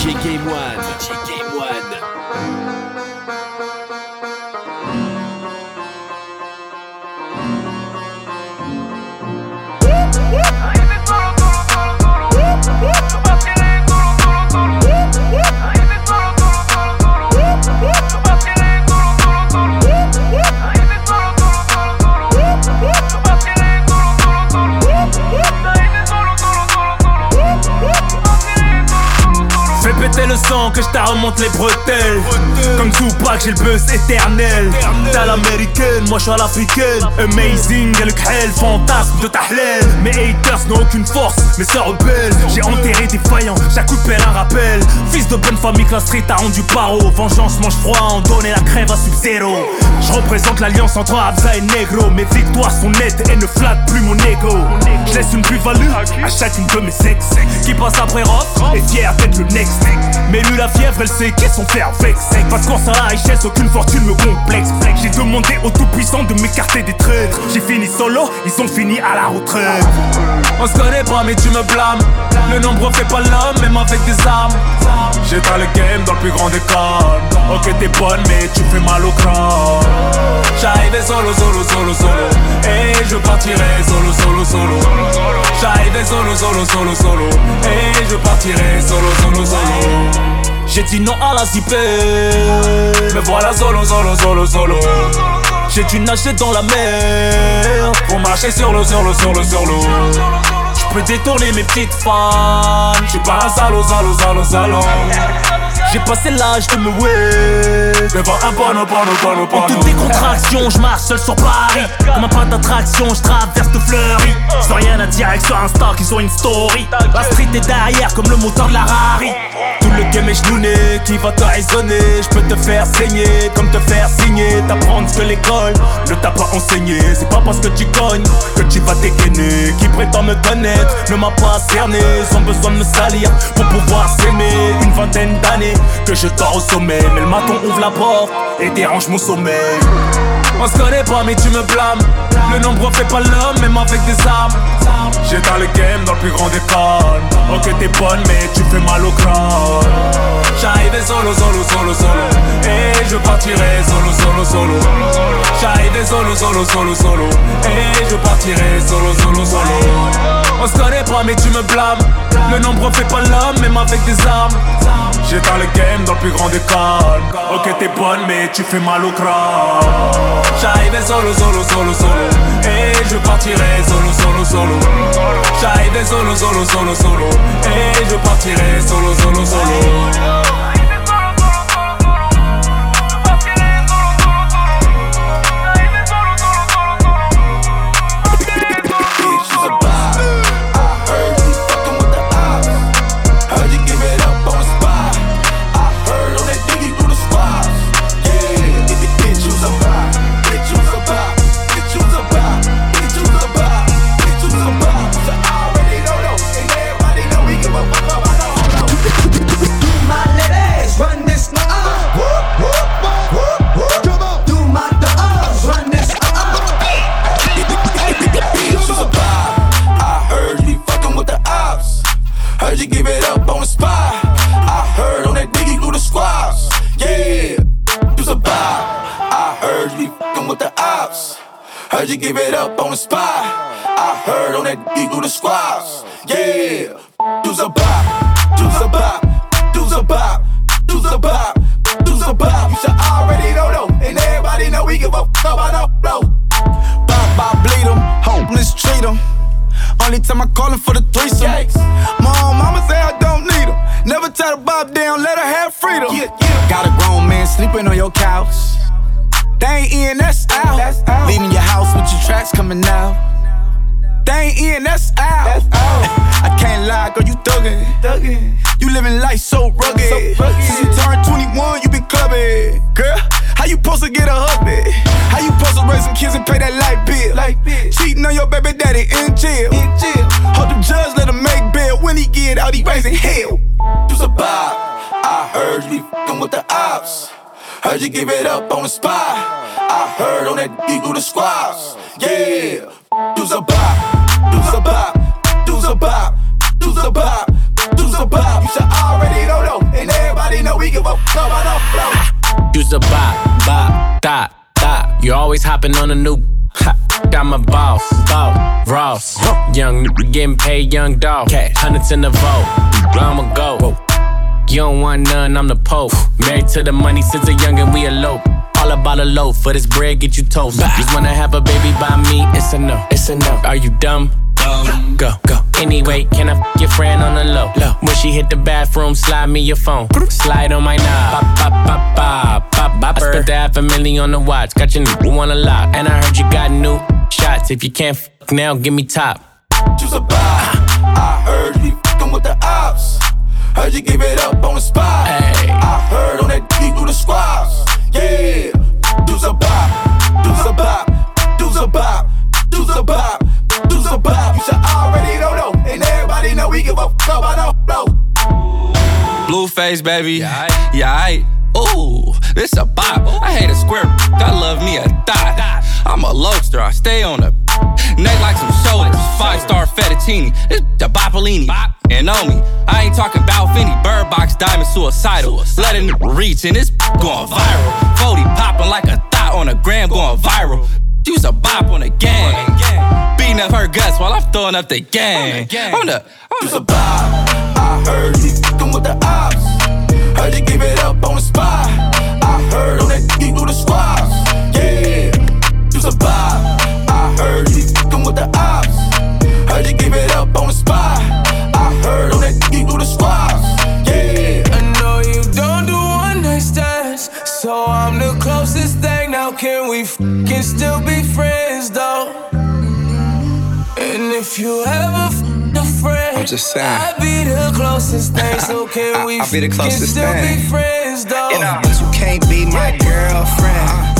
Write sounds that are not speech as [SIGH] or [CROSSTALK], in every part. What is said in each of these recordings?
DJ Game One. DJ Game One. Péter le sang que je remonte les bretelles. Comme Tupac j'ai le buzz éternel. T'as l'américaine, moi je suis à l'africaine. Amazing, y'a le khel, fantasme de ta halal Mes haters n'ont aucune force, mais c'est rebelle J'ai enterré des faillants, chaque coup de pelle un rappel. Fils de bonne famille que la street a rendu paro. Vengeance mange froid, en donner la crève à Sub-Zero. Je représente l'alliance entre Abza et Negro. Mes victoires sont nettes et ne flattent plus mon ego. Je laisse une plus-value à chacune de mes sexes. Qui passe après Roth est fier d'être le next Mais lui la fièvre elle sait qu'est son père vexe Pas de course à la richesse, aucune fortune me complexe. J'ai demandé au tout-puissant de m'écarter des traîtres. J'ai fini solo, ils ont fini à la retraite. On se connaît pas mais tu me blâmes. Le nombre fait pas l'homme même avec des armes. J'éteins le game dans le plus grand des calmes. Ok t'es bonne mais tu fais mal au crâne. J'arrivais solo solo solo solo. Et je partirai solo solo solo. J'arrivais solo solo solo solo. Et je partirai solo solo solo j'ai dit non à la zipée Me voilà solo solo solo solo J'ai dû nager dans la mer Pour marcher sur l'eau sur l'eau sur l'eau sur l'eau. Je peux détourner mes petites fans J'suis pas un salaud salaud salaud salaud j'ai passé l'âge de me wait Devant un porno, porno, porno, porno En toute décontraction, je marche seul sur Paris. Comme un point d'attraction, je traverse de fleuris Sans rien à dire avec sur Insta qu'ils ont une story. La street est derrière comme le moteur de la Rari Tout le game est genouné, qui va te raisonner. Je peux te faire saigner, comme te faire signer. T'apprendre ce que l'école ne t'a pas enseigné. C'est pas parce que tu cognes que tu vas dégainer. Qui prétend me connaître ne m'a pas cerné. Sans besoin de me salir pour pouvoir s'aimer. Une vingtaine d'années que je dors au sommet. Mais le maton ouvre la porte et dérange mon sommeil On se connaît pas mais tu me blâmes. Le nombre fait pas l'homme même avec des armes. J'éteins le game dans le plus grand des calmes Ok t'es bonne mais tu fais mal au crâne. J'arrivais solo solo solo solo. Et je partirai solo solo solo. J'arrivais solo solo solo solo. Et je partirai solo solo solo On se connaît pas mais tu me blâmes. Le nombre fait pas l'homme même avec des armes. J'éteins le game dans le plus grand des calmes. Ok t'es bonne mais tu fais mal au crâne. J'arrivais solo solo solo solo. Et je partirai solo solo solo. J'arrivais solo solo solo solo. Et je partirai solo solo solo you give it up on the spot. I heard on that eagle the squads. Yeah, do's a bop, do's a bop, do's a bop, do's a bop, do's a bop. You should already know though, and everybody know we give a fuck about no blow. Bop, bop, bleed 'em, homeless treat 'em. Only time I call him for the threesome. Mom, mama say I don't need him. Never tie the bob down, let her have freedom. Yeah, yeah. Got a grown man sleeping on your couch. They ain't in, that's out. that's out. Leaving your house with your tracks coming out. They ain't in, that's out. That's out. [LAUGHS] I can't lie, girl, you thuggin'. thuggin'. You living life so rugged. so rugged. Since you turned 21, you been clubbing. Girl, how you supposed to get a hubby? How you supposed to raise some kids and pay that light bill? Light bill. Cheating on your baby daddy in jail. In jail. Hope the judge let him make bail. When he get out, he raising hell. You's a bob. I heard you be fucking with the ops. Heard you give it up on the spot. I heard on that you do the squats. Yeah, do's a bop, do's a bop, do's a bop, do's a bop, do's a bop. You should already know know, and everybody know we give a fuck about the flow. Do's a bop, bop, dot, dot. You always hopping on a new. [LAUGHS] Ha, got my boss, boss, Ross. Young getting paid, young dog. Cash, hundreds in the vault. I'ma go. You don't want none, I'm the Pope. Married to the money since a youngin', we elope. All about a loaf, for this bread, get you toast. Just wanna have a baby by me, it's a no, it's a no. Are you dumb? Um, go, go. Anyway, can I f your friend on the low? low? When she hit the bathroom, slide me your phone. Slide on my knob. Pop, pop, pop, pop, pop, pop. I spent the half a million on the watch. Got your new one a lot. And I heard you got new shots. If you can't f now, give me top. Choose a I heard Heard you give it up on the spot. Hey. I heard on that D through the squads. Yeah. Do's a bop. Do's a bop. Do's a bop. Do's a bop. Do's a bop. You should already know. And everybody know we give a fuck about no blow. Blueface, baby. Yeah, yeah I. Ooh, this a bop. I hate a square. I love me a dot. I'm a lobster. I stay on a neck like some shoulders. Five star fettuccine. This the Bopolini. And on me, I ain't talking about Finny. Bird box diamond suicidal. Letting it reach and it's going viral. 40 popping like a thought on a gram going viral. Use a bop on the gang. Beating up her guts while I'm throwing up the gang. On the. Use a bop. I heard you fucking with the ops. Heard you give it up on the spot. I heard on that deep through the squads. Yeah, you's a vibe. I heard you fucking with the ops. Heard you give it up on the spot. I heard on that deep through the squads. Yeah. I know you don't do one night stands, so I'm the closest thing. Now can we can still be friends though? And if you ever f- a friend, I'm just saying. I'd be the closest thing, so [LAUGHS] can we I'll be the closest can still thing. be friends though? You know, but you can't be my girlfriend.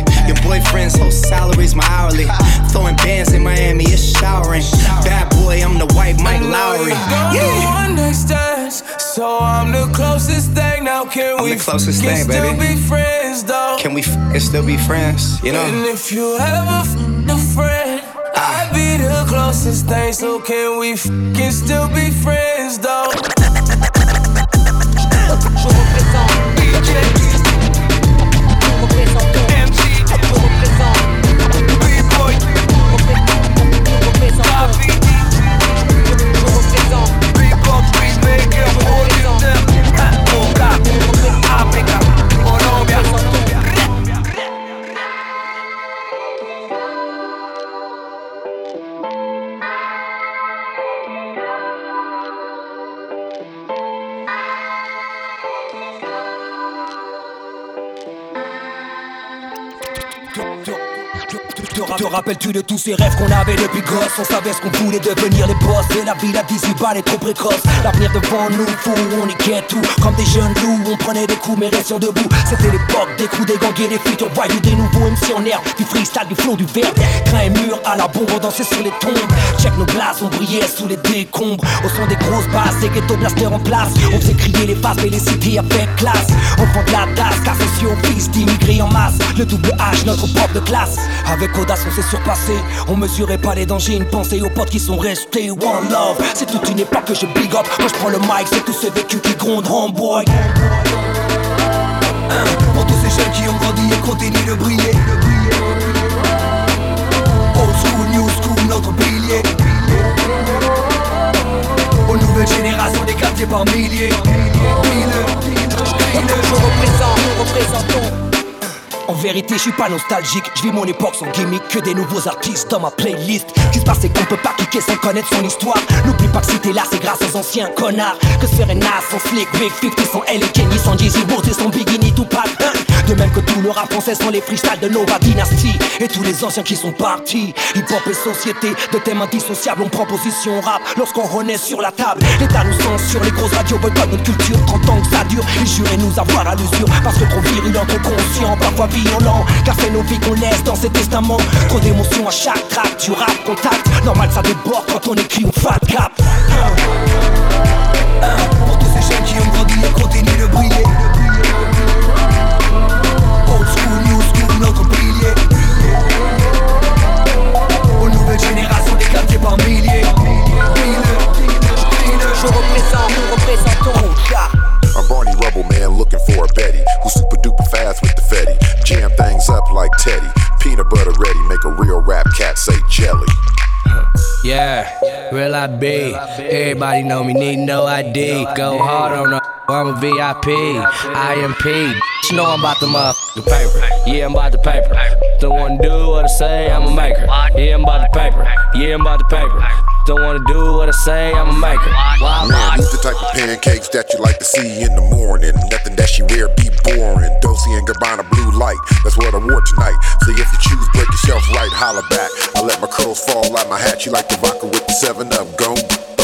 Your boyfriend's whole salary's my hourly. Throwing bands in Miami, it's showering. Bad boy, I'm the white Mike Lowrey. Yeah. One night stands, so I'm the closest thing. Now can I'm we the closest thing, still baby. be friends though? Can we f- still be friends? You know? And if you ever f- a friend, ah. I'd be the closest thing. So can we f- can still be friends though? Rappelles-tu de tous ces rêves qu'on avait depuis gosse? On savait ce qu'on voulait devenir les boss. Et la ville à 18 balles est trop précoce L'avenir devant nous, fou, on y quête tout. Comme des jeunes loups, on prenait des coups mais restions debout. C'était l'époque des coups, des gangs et des futurs voyous Des nouveaux MC en herbe, du freestyle, du flow, du verbe. Grain et à la bombe, on dansait sur les tombes. Check nos glaces, on brillait sous les décombres. Au son des grosses basses, des ghetto blasters en place. On faisait crier les faces mais les cités avec classe. Enfant de la car c'est sur fils d'immigrés en masse. Le double H, notre propre de classe. Avec audace on s'est On mesurait pas les dangers, une pensée aux potes qui sont restés One love, c'est toute une époque que je big up Quand je prends le mic, c'est tout ce vécu qui gronde Homeboy Hein, Pour tous ces jeunes qui ont grandi et continuent de briller Old school, new school, notre pilier Aux nouvelles générations des quartiers par milliers. Je représente, nous représentons En vérité, je suis pas nostalgique. Je vis mon époque sans gimmick, que des nouveaux artistes dans ma playlist. Qui se passe, c'est qu'on peut pas cliquer sans connaître son histoire. N'oublie pas que si t'es là, c'est grâce aux anciens connards. Que serait Nas sans Slick, Big 50 sans L et Kenny, sans Jay-Z, et sans Biggie, tout pas De même que tout le rap français sans les freestyles de Nova Dynasty. Et tous les anciens qui sont partis. Hip-hop et société, de thèmes indissociables, on prend position rap lorsqu'on renaît sur la table. L'État nous censure, les grosses radios boycottent notre culture. 30 ans que ça dure, ils juraient nous avoir à l'usure. Parce que trop virulent, trop conscient, parfois violent. Car c'est nos vies qu'on laisse dans ces testaments. Trop d'émotions à chaque track, tu rap, contact. Normal, ça déborde quand on écrit ou fat cap. Duper with the Fetty. Jam things up like Teddy. Peanut butter ready, make a real rap cat say jelly. Yeah, real I be. Everybody know me, need no ID. Go hard on the. I'm a VIP, IMP. You know I'm about the motherfucking paper. Yeah, I'm about the paper. Don't wanna do what I say, I'm a maker. Yeah, I'm about the paper. Yeah, I'm about the paper. Don't wanna do what I say, I'm a maker. Man, who's the type of pancakes that you like to see in the morning? Nothing that she wear be boring. Dolce and Gabbana blue light, that's what I wore tonight. So if you choose, break yourself right, holla back. I let my curls fall out my hat. She like the vodka with the 7 up, go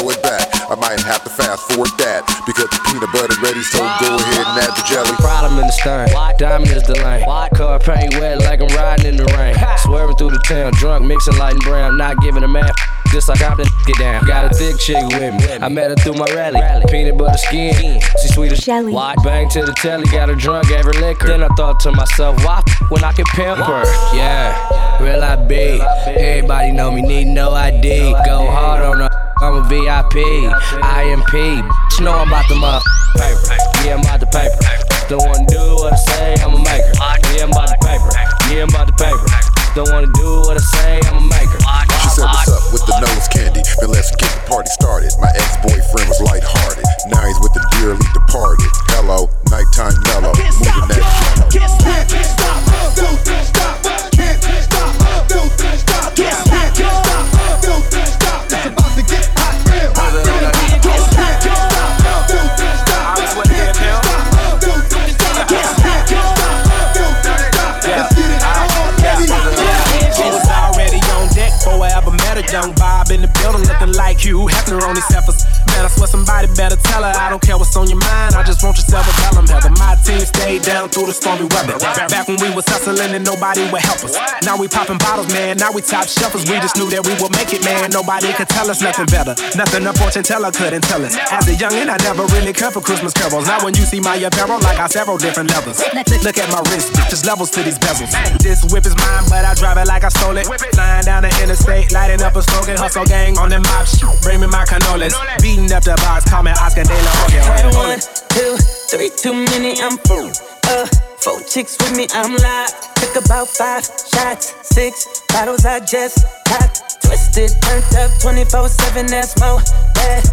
it back. I might have to fast forward that because the peanut butter ready, so go ahead and add the jelly. Problem in the stern, diamond is the lane. Car paint wet like I'm riding in the rain. Swerving through the town, drunk, mixing light and brown, not giving a man. Just like I'm the get down. Got a thick chick with me. I met her through my rally. Peanut butter skin. She sweet as jelly. Bang to the telly, got her drunk, gave her liquor. Then I thought to myself, why when I can pimp her? Yeah, real I be. Everybody know me, need no ID. Go hard on her. I'm a VIP, IMP. You know I'm about the mother paper. Yeah, I'm about the paper. Don't wanna do what I say, I'm a maker. Yeah, I'm about the paper. Nobody would help us. Now we popping bottles, man. Now we top shelfers. We just knew that we would make it, man. Nobody could tell us nothing better. Nothing a fortune teller couldn't tell us. As a youngin', I never really cared for Christmas carols. Now when you see my apparel, I got several different levels. Look, look at my wrist, just levels to these bezels. This whip is mine, but I drive it like I stole it. Flying down the interstate, lighting up a smoking hustle gang on them mob shit. Bring me my cannolis. Beating up the box, call me Oscar De La Hoya. One, two, three, too many, I'm full. Uh, four chicks with me, I'm live. About five shots, six bottles I just popped. Twisted, turned up 24 7, that's more. Bad.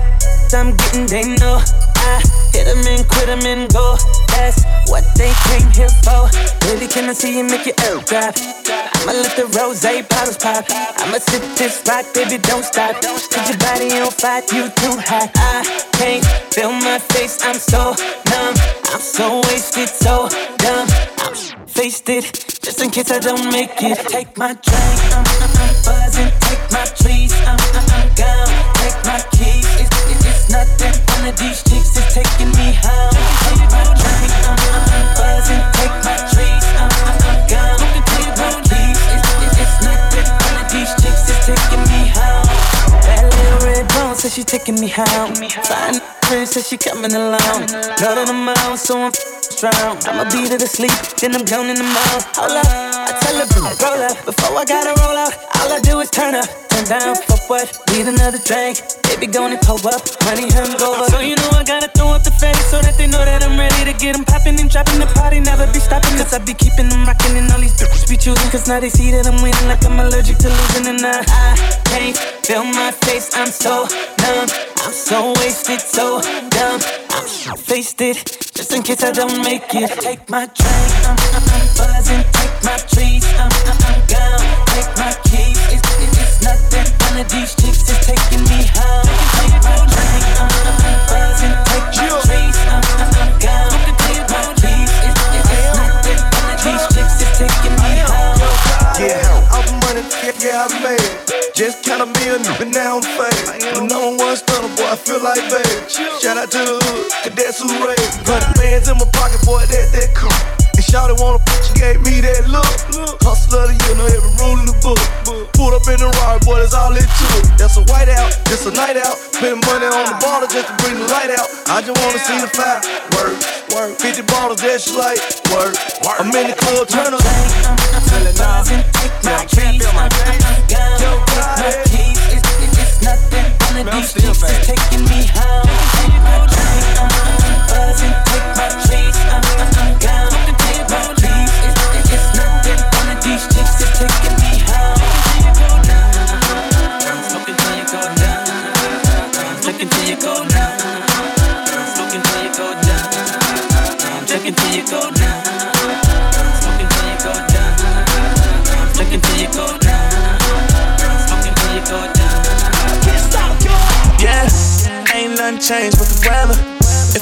I'm getting, they know. I hit them and quit them and go. That's what they came here for. Baby, can I see you make your L drop? I'ma let the rose bottles pop. I'ma sip this rock, baby, don't stop. Put your body on fire, you too hot. I can't feel my face, I'm so numb. I'm so wasted, so dumb. I'm faced it, just in case I don't make it. Take my drink, I'm, I'm, buzzing. Take my trees, I'm, I'm, gone. Take my keys, it's, it's, it's nothing. One of these chicks is taking me home. Take my drink, I'm, I'm buzzing. Take my taking me home. Fine friend says she coming along. Know on I'm out, so I'm strong. I'ma beat her to sleep, then I'm gone in the mall. Hold up, I tell her, roll up. Before I gotta roll out, all I do is turn up. Down for what? Need another drink. Baby, gonna pull up, money hangover. So you know I gotta throw up the face so that they know that I'm ready to get them popping and dropping the party, never be stopping. Cause I be keeping them rocking and all these bitches be choosing. Cause now they see that I'm winning like I'm allergic to losing. And I, I can't feel my face, I'm so numb. I'm so wasted, so dumb. I'm faced it, just in case I don't make it. Take my drink, I'm, I'm, I'm buzzing. Take my trees, I'm, I'm, I'm gone. Take my keys, it's, it's, it's nothing. One of these chicks is taking me home. Take my drink, I'm, I'm, I'm buzzing. Take my trees, Just count a million, but now I'm fake. The number one stunner, boy, I feel like babe. Shout out to the hood, cadets who raised. The bands in my pocket, boy, that that cool. And Shawty wanna put, she gave me that look. Hustler, you know every rule in the book. Pulled up in the ride, boy, that's all it took. That's a white out, just a night out. Spending money on the baller just to bring the light out. I just wanna see the fire. Work, work. 50 bottles, that's like work. work. I'm in the club, turn up. Till it now. Take my keys, I'm, I'm, I'm gone. My keys, it's, it's, it's nothing. One of these chicks is taking me home. Take my drink, I'm, buzzing. Take my keys, I'm, I'm, I'm gone. These chicks is taking me. Smoking till you go down. Drinking till you go down. Smoking till you go down. Drinking till you go down. Smoking till you go down. Drinking till you go down. Smoking till you go down. Yeah, ain't nothing changed but the weather.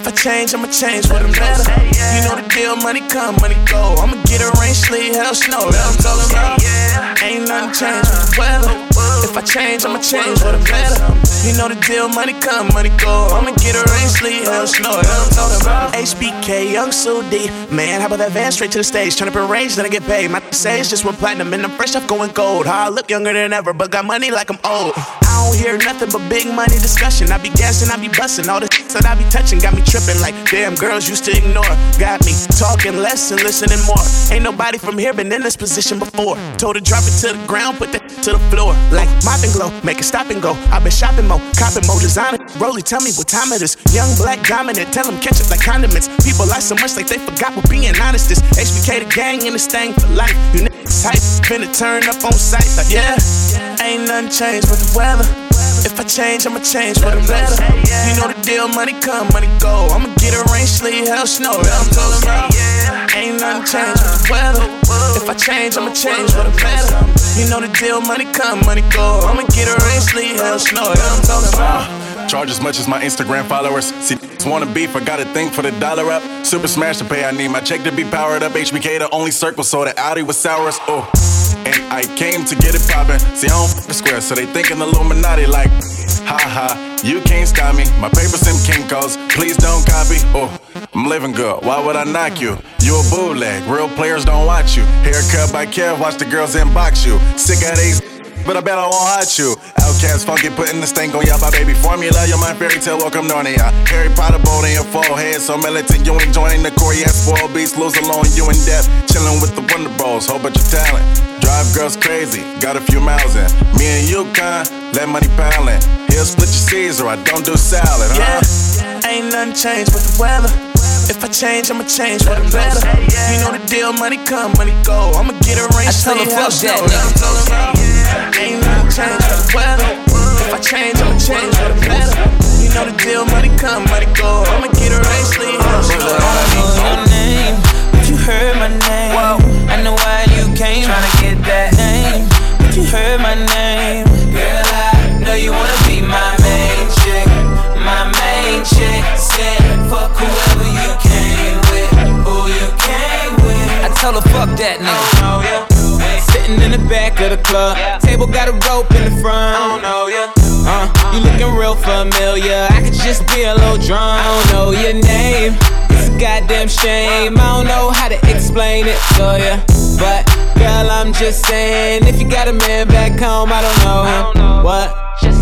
If I change, I'ma change for the better. You know the deal, money come, money go. I'ma get a rain, sleet, hell, snow. That I'm talking about. Ain't nothing changed but the weather. If I change, I'ma change for the better. You know the deal, money come, money go. I'ma get a rain, sleet, hell, snow. That I'm talking about. HBK, young Sudi. Man, how about that van straight to the stage? Turn up in range, then I get paid. My sage just went platinum, and I'm fresh off going gold. How I look younger than ever, but got money like I'm old. I don't hear nothing but big money discussion. I be gassing, I be busting. All the that I be touching got me tripping like damn girls used to ignore. Got me talking less and listening more. Ain't nobody from here been in this position before. Told her drop it to the ground, put that to the floor. Like mop and glow, make it stop and go. i been shopping more, copping more designer. Rolly, tell me what time it is. Young black dominant, tell them catch it like condiments. People lie so much like they forgot what being honest is. HBK the gang and this thing for life. You niggas hype, finna turn up on sight. Like, yeah, ain't nothing changed but the weather. If I change, I'ma change for the better. You know the deal, money come, money go. I'ma get a rain, sleet, hell, snow. I'm talking about. Ain't nothing changed with the weather. If I change, I'ma change for the better. You know the deal, money come, money go. I'ma get a rain, sleet, hell, snow. I'm talking about. Uh, charge as much as my Instagram followers. See, wanna beef, I got a thing for the dollar up. Super smash to pay, I need my check to be powered up. HBK the only circle, so the Audi was sours. Oh, and I came to get it poppin'. See, I don't the square, so they thinkin' Illuminati like, ha ha, you can't stop me. My papers in Kinko's, please don't copy. Oh, I'm living good, why would I knock you? You a bootleg, real players don't watch you. Haircut by Kev, watch the girls inbox you. Sick of these but I bet I won't hurt you. Outcast funky, putting this thing on y'all, my baby formula. Your mind fairy tale, welcome Narnia. Harry Potter bold in your forehead, so militant, you ain't joining the core. Yeah, spoiled beats, lose alone, you in death. Chilling with the Wonder Bros, whole bunch of talent. Drive girls crazy, got a few miles in. Me and you, con, let money piling. He'll split your Caesar, I don't do salad, huh? Yeah, ain't nothing changed with the weather. If I change, I'ma change for the better. You know the deal, money come, money go. I'ma get a rain, I tell her, sleet, fuck hell, that, snow. nigga. About. Ain't nothing changed for the weather. If I change, I'ma change for the better. You know the deal, money come, money go. I'ma get a sleet, hell, snow. I know your name, but you heard my name. I know why you came, tryna get that name, but you heard my name. Girl, I know you wanna be my main chick, my main chick. Said fuck whoever you came with, who you came with. I tell her, fuck that nigga. Oh, Sitting in the back of the club, table got a rope in the front. I don't know ya. Uh, you looking real familiar. I could just be a little drunk. I don't know your name. It's a goddamn shame. I don't know how to explain it to ya. But girl, I'm just saying, if you got a man back home, I don't know him. What? Just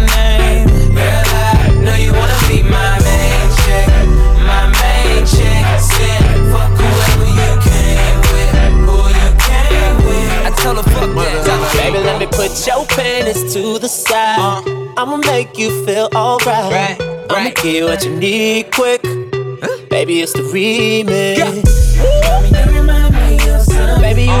Put your panties to the side. Uh. I'ma make you feel alright. I'ma give you what you need quick. Baby, it's the remix. Baby, you remind me of. Baby, you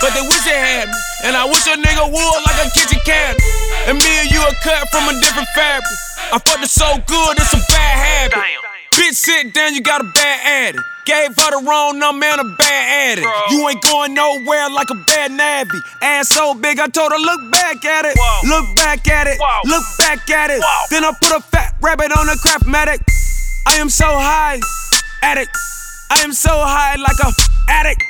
But they wish they had me. And I wish a nigga would like a kitchen cabinet. And me and you are cut from a different fabric. I fucked it so good, it's a bad habit. Bitch, sit down, you got a bad addict. Gave her the wrong number and a bad addict. You ain't going nowhere like a bad navvy. Ass so big, I told her, look back at it. Look back at it. Look back at it. Then I put a fat rabbit on a crap craftmatic. I am so high, addict. I am so high like a addict.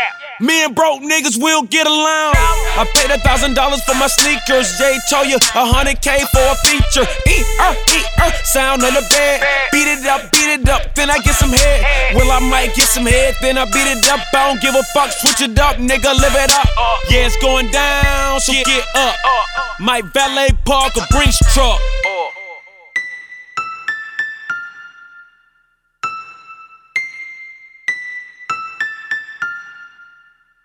Me and broke niggas will get along. I paid a thousand dollars for my sneakers. Jay told you a hundred K for a feature. E e er, sound on the bed. Beat it up, beat it up, then I get some head. Well, I might get some head, then I beat it up. I don't give a fuck, switch it up, nigga, live it up. Yeah, it's going down, so get up. My valet park a Brinks truck.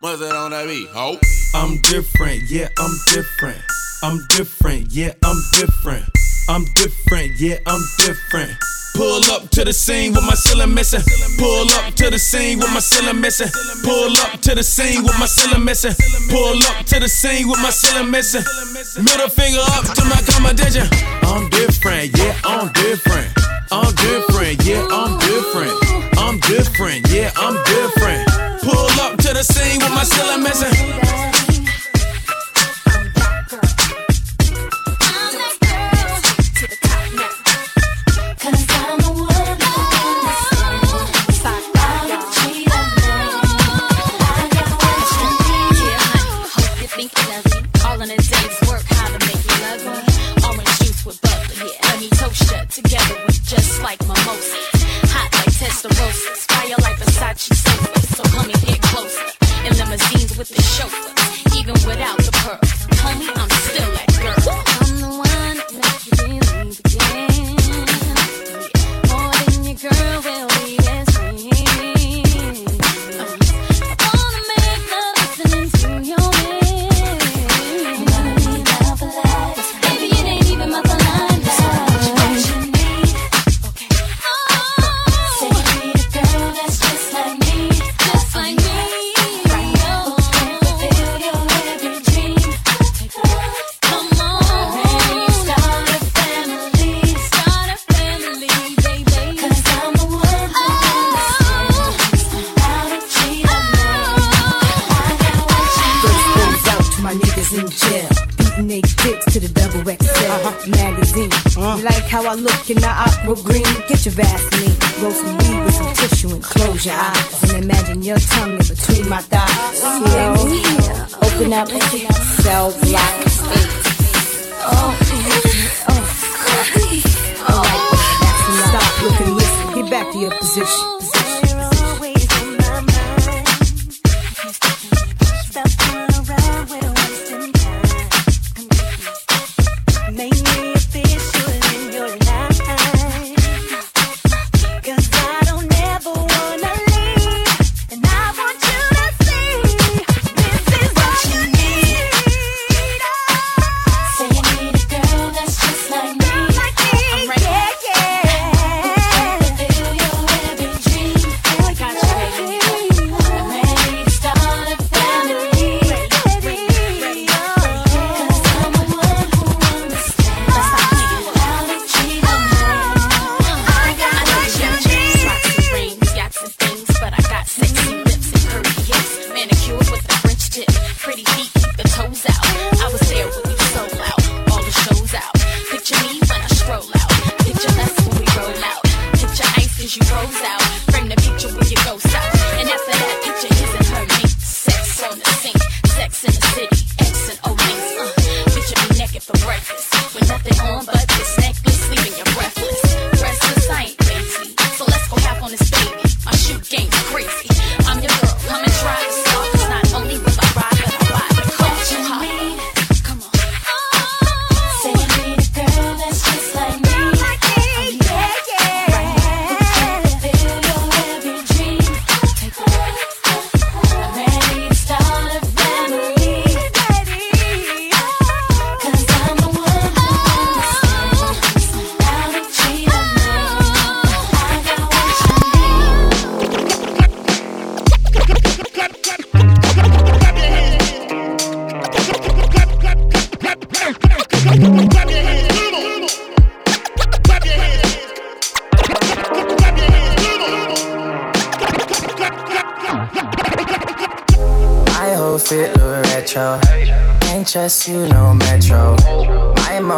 What's that on that beat, ho? I'm different, yeah, I'm different. I'm different, yeah, I'm different. I'm different, yeah, I'm different. Pull up to the scene with my ceiling missing. Pull up to the scene with my ceiling missing. Pull up to the scene with my ceiling missing. Pull up to the scene with my ceiling missing. Middle finger up to my competition. I'm different, yeah, I'm different. I'm different, yeah, I'm different. I'm different, yeah, I'm different. The scene with my ceiling missing.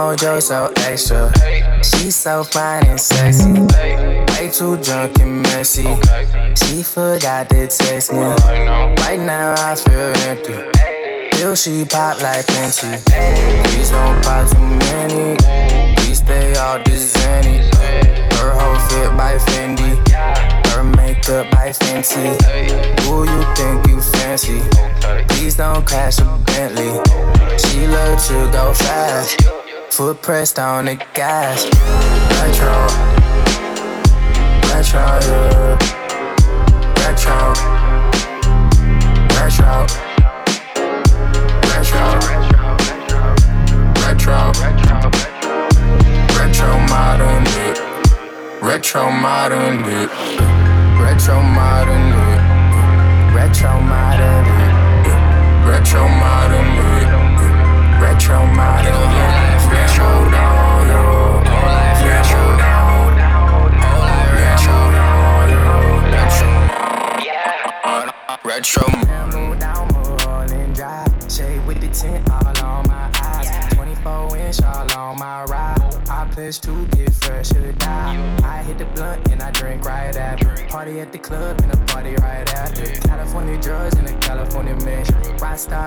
Mojo so extra. She so fine and sexy. Way too drunk and messy. She forgot to text me. Right now I feel empty. Till she pop like plenty. Please don't pop too many. Please stay all this Her whole fit by Fendi. Her makeup by Fenty. Who you think you fancy? Please don't crash a Bentley. She love to go fast. Foot pressed on the gas. Retro. Retro. Yeah. Retro. Retro. Retro. Retro. Retro modern it. Retro modern it. Retro modern. Retro modern. Retro modern.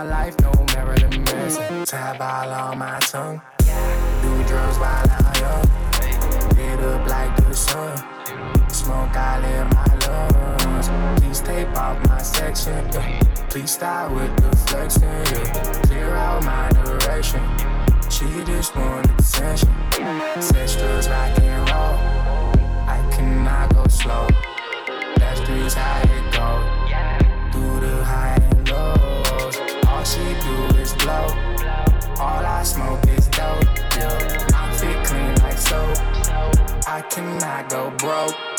Life, no Marilyn Manson. Tab all on my tongue. Do drugs while I'm young. Lit up like the sun. Smoke all in my lungs. Please tape off my section. Please stop with the flexing. Yeah. Clear out my direction. She just want attention. Sex, drugs, rock and roll. I cannot go slow. That's just how it go. She do is blow. All I smoke is dope. Yeah. I fit clean like soap. I cannot go broke.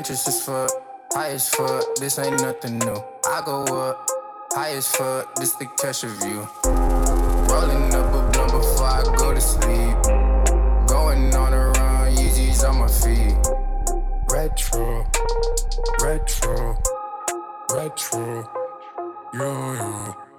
Anxious as fuck, high as fuck, this ain't nothing new. I go up, high as fuck, this the of you. Rolling up a blunt before I go to sleep. Going on a run, Yeezys on my feet. Retro, retro, retro, yo yo.